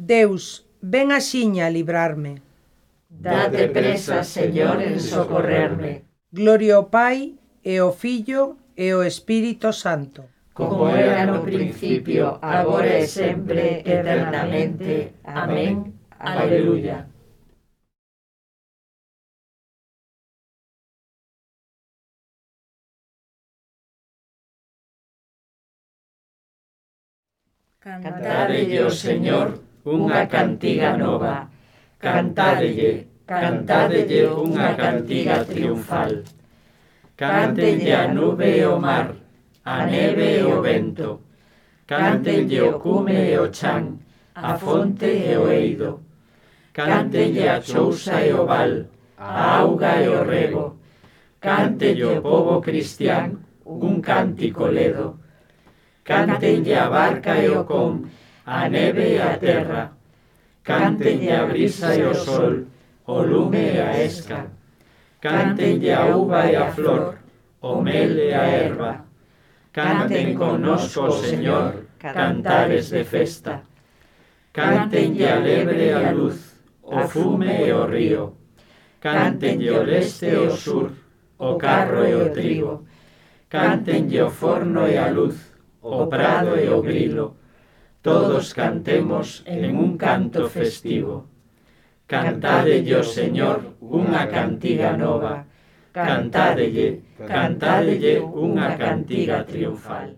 Deus, ven axiña a librarme. Date presa, Señor, en socorrerme. Gloria ao Pai, e ao Filho, e ao Espírito Santo. Como era no principio, agora e sempre, eternamente. Amén. Aleluya. Cantadelle ao Señor unha cantiga nova. Cantadelle, cantadelle unha cantiga triunfal. Cantelle a nube e o mar, a neve e o vento. Cantelle o cume e o chan, a fonte e o eido. Cantelle a chousa e o val, a auga e o rego. Cantelle o povo cristián un cántico ledo. Cantelle a barca e o con, a neve e a terra, Cántenlle a brisa e o sol, o lume e a esca, Cántenlle a uva e a flor, o mel e a erva, canten connosco, Señor, cantares de festa, Cántenlle a lebre e a luz, o fume e o río, Cántenlle o leste e o sur, o carro e o trigo, Cántenlle o forno e a luz, o prado e o grilo, todos cantemos en un canto festivo. Cantadelle ao Señor unha cantiga nova, cantadelle, cantadelle unha cantiga triunfal.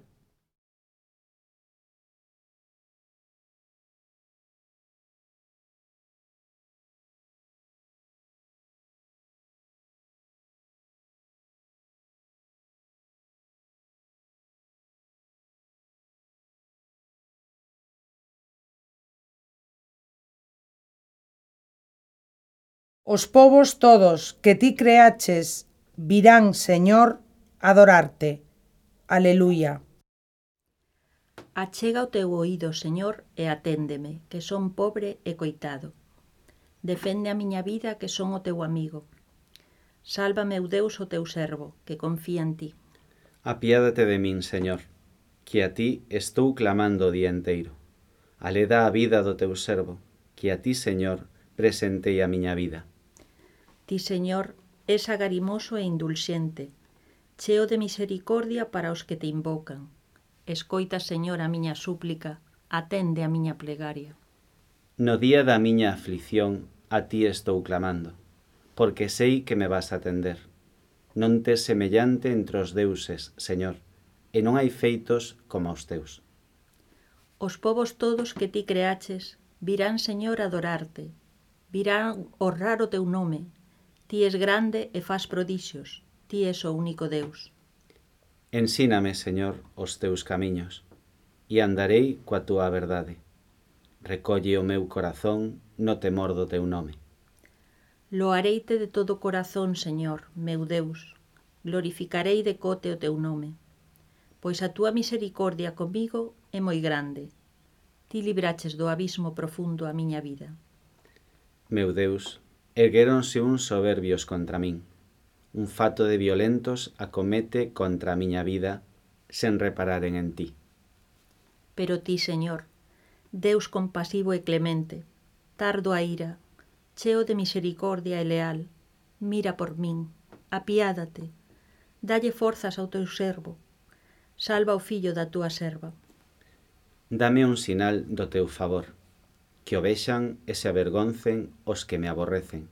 Os povos todos que ti creaches virán, Señor, adorarte. Aleluia. Achega o teu oído, Señor, e aténdeme, que son pobre e coitado. Defende a miña vida, que son o teu amigo. Sálvame, meu Deus, o teu servo, que confía en ti. Apiádate de min, Señor, que a ti estou clamando o día enteiro. Aleda a vida do teu servo, que a ti, Señor, presentei a miña vida. Ti, Señor, es agarimoso e indulxente, cheo de misericordia para os que te invocan. Escoita, Señor, a miña súplica, atende a miña plegaria. No día da miña aflición a ti estou clamando, porque sei que me vas a atender. Non te semellante entre os deuses, Señor, e non hai feitos como os teus. Os povos todos que ti creaches virán, Señor, adorarte, virán honrar o teu nome, Ti es grande e faz prodixios, ti es o único Deus. Ensíname, Señor, os teus camiños, e andarei coa túa verdade. Recolle o meu corazón no temor do teu nome. Loareite de todo corazón, Señor, meu Deus, glorificarei de cote o teu nome. Pois a túa misericordia comigo é moi grande. Ti libraches do abismo profundo a miña vida. Meu Deus, erguéronse uns soberbios contra min. Un fato de violentos acomete contra a miña vida sen repararen en ti. Pero ti, Señor, Deus compasivo e clemente, tardo a ira, cheo de misericordia e leal, mira por min, apiádate, dalle forzas ao teu servo, salva o fillo da túa serva. Dame un sinal do teu favor que o vexan e se avergoncen os que me aborrecen.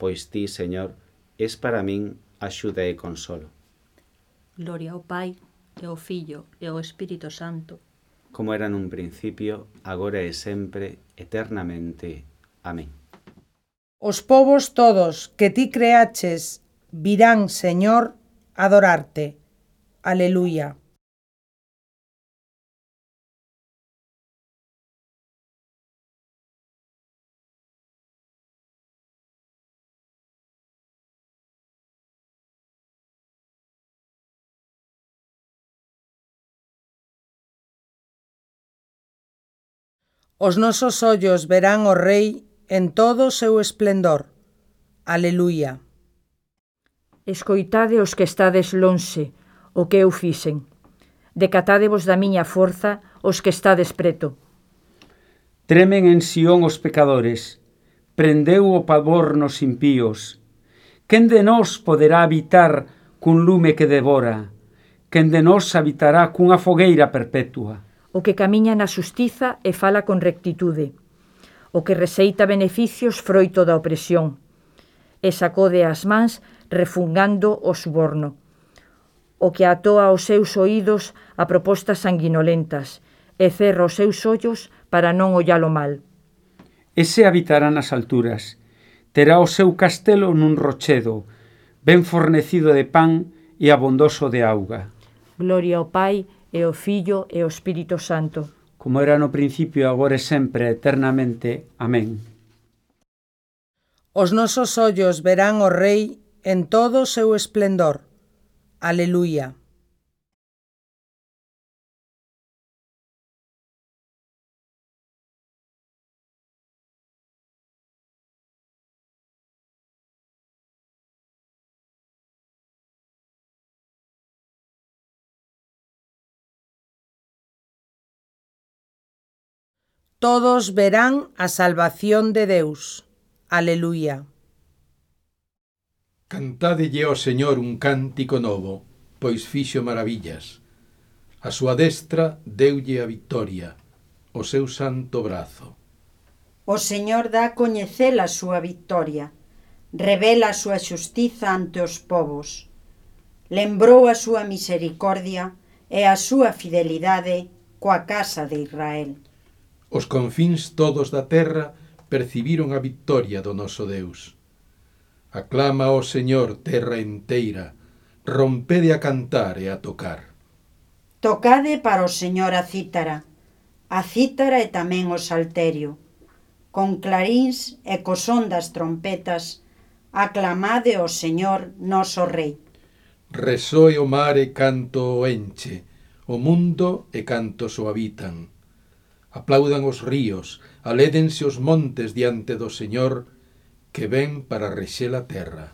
Pois ti, Señor, es para min axuda e consolo. Gloria ao Pai, e ao Fillo, e ao Espírito Santo. Como era nun principio, agora e sempre, eternamente. Amén. Os povos todos que ti creaches virán, Señor, adorarte. Aleluya. Os nosos ollos verán o Rei en todo o seu esplendor. Aleluia. Escoitade os que estades lonxe, o que eu fixen. Decatádevos da miña forza os que estades preto. Tremen en Sión os pecadores, prendeu o pavor nos impíos. Quen de nós poderá habitar cun lume que devora? Quen de nós habitará cunha fogueira perpetua? o que camiña na xustiza e fala con rectitude, o que receita beneficios froito da opresión, e sacode as mans refungando o suborno, o que atoa os seus oídos a propostas sanguinolentas e cerra os seus ollos para non ollalo mal. Ese habitará nas alturas, terá o seu castelo nun rochedo, ben fornecido de pan e abondoso de auga. Gloria ao Pai e o Fillo e o Espírito Santo. Como era no principio, agora e sempre, eternamente. Amén. Os nosos ollos verán o Rei en todo o seu esplendor. Aleluia. todos verán a salvación de Deus. Aleluia. Cantádelle ao Señor un cántico novo, pois fixo maravillas. A súa destra deulle a victoria, o seu santo brazo. O Señor dá a coñecer a súa victoria, revela a súa xustiza ante os povos. Lembrou a súa misericordia e a súa fidelidade coa casa de Israel. Os confíns todos da terra percibiron a victoria do noso Deus. Aclama ao Señor terra inteira, rompede a cantar e a tocar. Tocade para o Señor a cítara, a cítara e tamén o salterio. Con claríns e co son das trompetas, aclamade ao Señor noso Rei. Resoe o mar e canto o enche, o mundo e cantos o habitan Aplaudan os ríos, alédense os montes diante do Señor, que ven para rexer a terra.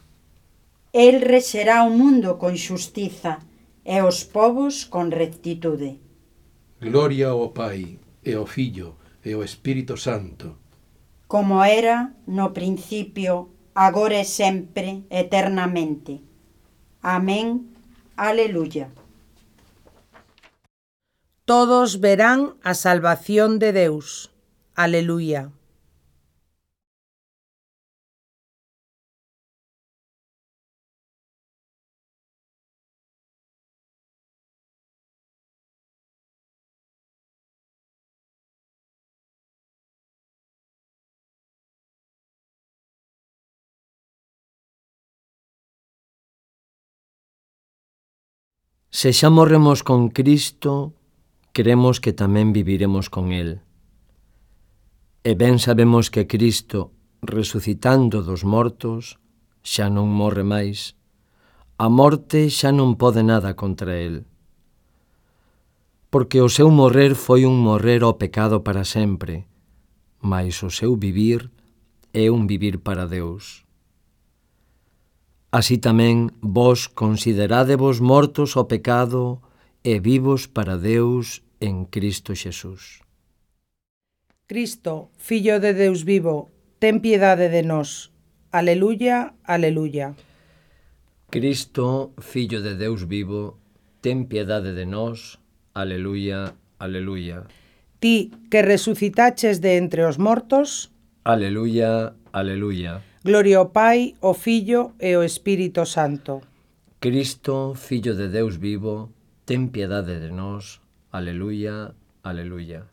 El rexerá o mundo con xustiza e os povos con rectitude. Gloria ao Pai e ao Fillo e ao Espírito Santo. Como era no principio, agora e sempre, eternamente. Amén. Aleluya todos verán a salvación de Deus. Aleluia. Se xa morremos con Cristo, cremos que tamén viviremos con Él. E ben sabemos que Cristo, resucitando dos mortos, xa non morre máis. A morte xa non pode nada contra Él. Porque o seu morrer foi un morrer ao pecado para sempre, mas o seu vivir é un vivir para Deus. Así tamén vos considerádevos mortos ao pecado e vivos para Deus en Cristo Xesús. Cristo, Fillo de Deus vivo, ten piedade de nós. Aleluya, aleluya. Cristo, Fillo de Deus vivo, ten piedade de nós. Aleluya, aleluya. Ti que resucitaches de entre os mortos. Aleluya, aleluya. Gloria ao Pai, ao Fillo e ao Espírito Santo. Cristo, Fillo de Deus vivo, ten piedade de nós. Aleluya, aleluya.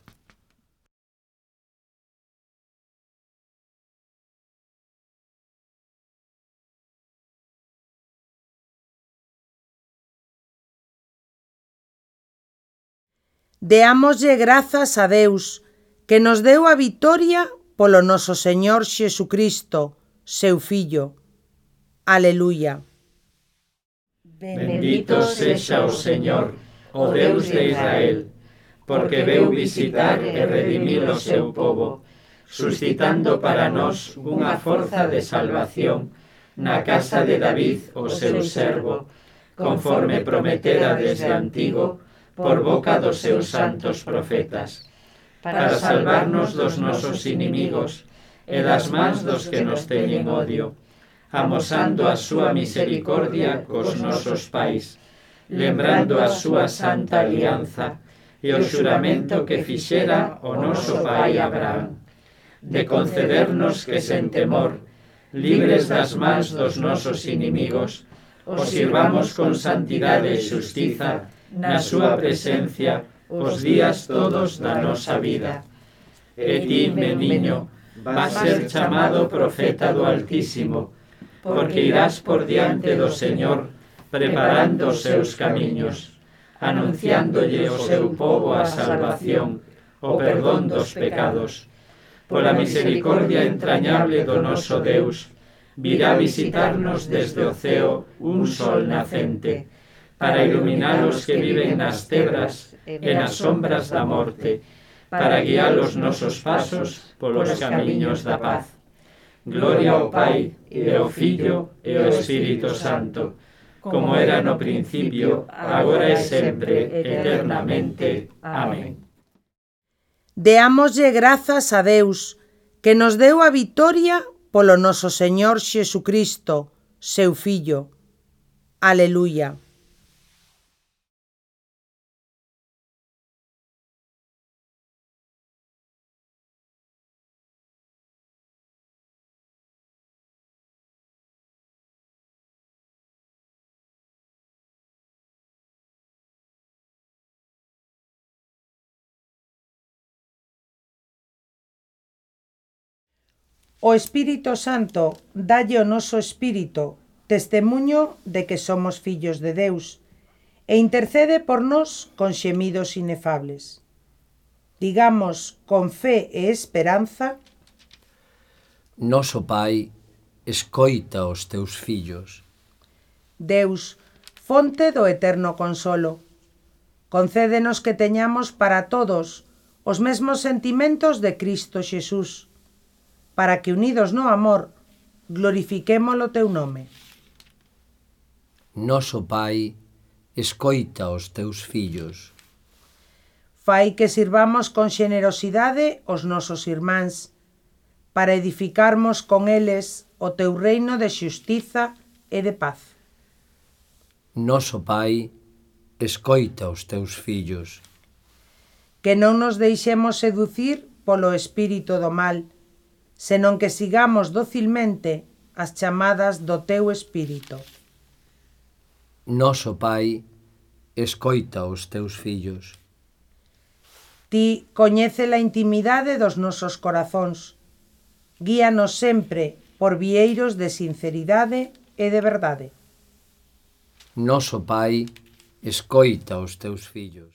Deámoslle grazas a Deus, que nos deu a vitoria polo noso Señor Xesucristo, seu Fillo. Aleluya. Bendito sexa o Señor, o Deus de Israel, porque veu visitar e redimir o seu povo, suscitando para nós unha forza de salvación na casa de David, o seu servo, conforme prometera desde antigo por boca dos seus santos profetas, para salvarnos dos nosos inimigos e das mans dos que nos teñen odio, amosando a súa misericordia cos nosos pais, lembrando a súa santa alianza e o xuramento que fixera o noso pai Abraham, de concedernos que sen temor, libres das mans dos nosos inimigos, os sirvamos con santidade e xustiza na súa presencia os días todos da nosa vida. E ti, meniño, vas ser chamado profeta do Altísimo, porque irás por diante do Señor, preparando os seus camiños, anunciándolle o seu povo a salvación, o perdón dos pecados. Pola misericordia entrañable do noso Deus, virá visitarnos desde o ceo un sol nacente, para iluminar os que viven nas tebras e nas sombras da morte, para guiar os nosos pasos polos camiños da paz. Gloria ao Pai, e ao Filho, e ao Espírito Santo, como era no principio, agora e sempre, eternamente. Amén. Deámoslle grazas a Deus, que nos deu a vitoria polo noso Señor Xesucristo, seu Fillo. Aleluya. O Espírito Santo dalle o noso espírito, testemunho de que somos fillos de Deus, e intercede por nós con xemidos inefables. Digamos con fe e esperanza: Noso Pai, escoita os teus fillos. Deus, fonte do eterno consolo, concédenos que teñamos para todos os mesmos sentimentos de Cristo Xesús para que unidos no amor glorifiquémolo teu nome. Noso Pai, escoita os teus fillos. Fai que sirvamos con xenerosidade os nosos irmáns, para edificarmos con eles o teu reino de xustiza e de paz. Noso Pai, escoita os teus fillos. Que non nos deixemos seducir polo espírito do mal, senón que sigamos docilmente as chamadas do teu espírito. Noso Pai, escoita os teus fillos. Ti coñece a intimidade dos nosos corazóns. Guíanos sempre por vieiros de sinceridade e de verdade. Noso Pai, escoita os teus fillos.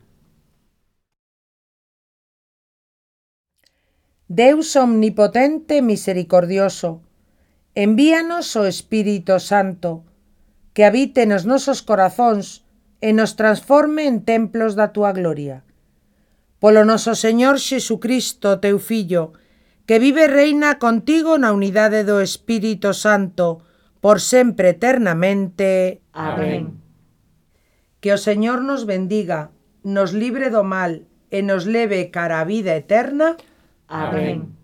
Deus omnipotente e misericordioso, envíanos o Espírito Santo, que habite nos nosos corazóns e nos transforme en templos da túa gloria. Polo noso Señor Xesucristo, teu Fillo, que vive e reina contigo na unidade do Espírito Santo, por sempre eternamente. Amén. Que o Señor nos bendiga, nos libre do mal e nos leve cara a vida eterna. Amén. Amén.